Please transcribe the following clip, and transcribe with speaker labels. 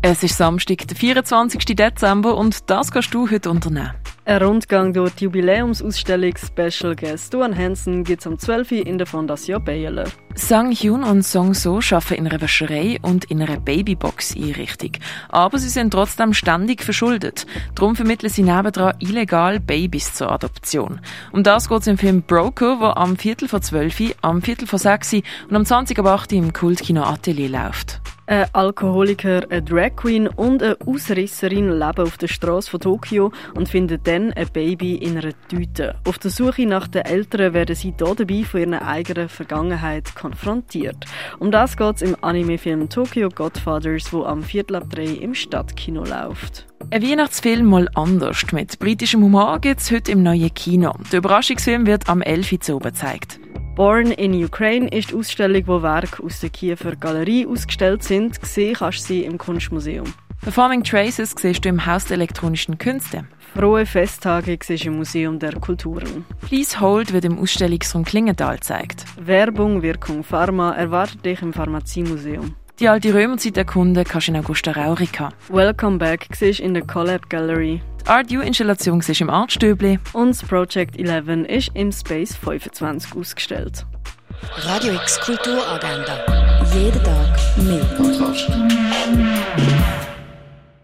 Speaker 1: Es ist Samstag, der 24. Dezember und das kannst du heute unternehmen.
Speaker 2: Ein Rundgang durch die Jubiläumsausstellung Special Guest Duan Hansen gibt es am 12. Uhr in der Fondation Baylor.
Speaker 1: Sang Hyun und Song So arbeiten in einer Wäscherei und in einer Babybox-Einrichtung. Aber sie sind trotzdem ständig verschuldet. Darum vermitteln sie nebendran illegal Babys zur Adoption. Um das geht es im Film Broker, der am Viertel vor 12, am Viertel vor 6 und am 20 ab 8 im Kultkino Atelier läuft.
Speaker 2: Ein Alkoholiker, eine Drag Queen und eine Ausrisserin leben auf der Straße von Tokio und finden dann ein Baby in einer Tüte. Auf der Suche nach den Eltern werden sie hier dabei von ihrer eigenen Vergangenheit konfrontiert. Um das geht es im Anime-Film Tokyo Godfathers, wo am Viertel ab drei im Stadtkino läuft.
Speaker 1: Ein Weihnachtsfilm mal anders. Mit britischem Humor gibt es heute im neuen Kino. Der Überraschungsfilm wird am 11. Uhr gezeigt.
Speaker 2: Born in Ukraine ist die Ausstellung, wo Werke aus der Kiewer Galerie ausgestellt sind. Gesehen kannst du sie im Kunstmuseum.
Speaker 1: Performing Traces siehst du im Haus der elektronischen Künste.
Speaker 2: Frohe Festtage siehst du im Museum der Kulturen.
Speaker 1: Please Hold wird im Ausstellungsraum Klingenthal gezeigt.
Speaker 2: Werbung, Wirkung, Pharma erwartet dich im Pharmaziemuseum.
Speaker 1: Die alte Römerzeit erkunden kannst du in Augusta Raurica.
Speaker 2: Welcome Back siehst in der Collab Gallery.
Speaker 1: Die Art U-Installation siehst im Artstöbli.
Speaker 2: Und das Project 11 ist im Space 25 ausgestellt.
Speaker 3: Radio X Kulturagenda. Jeden Tag mehr. Kontrast.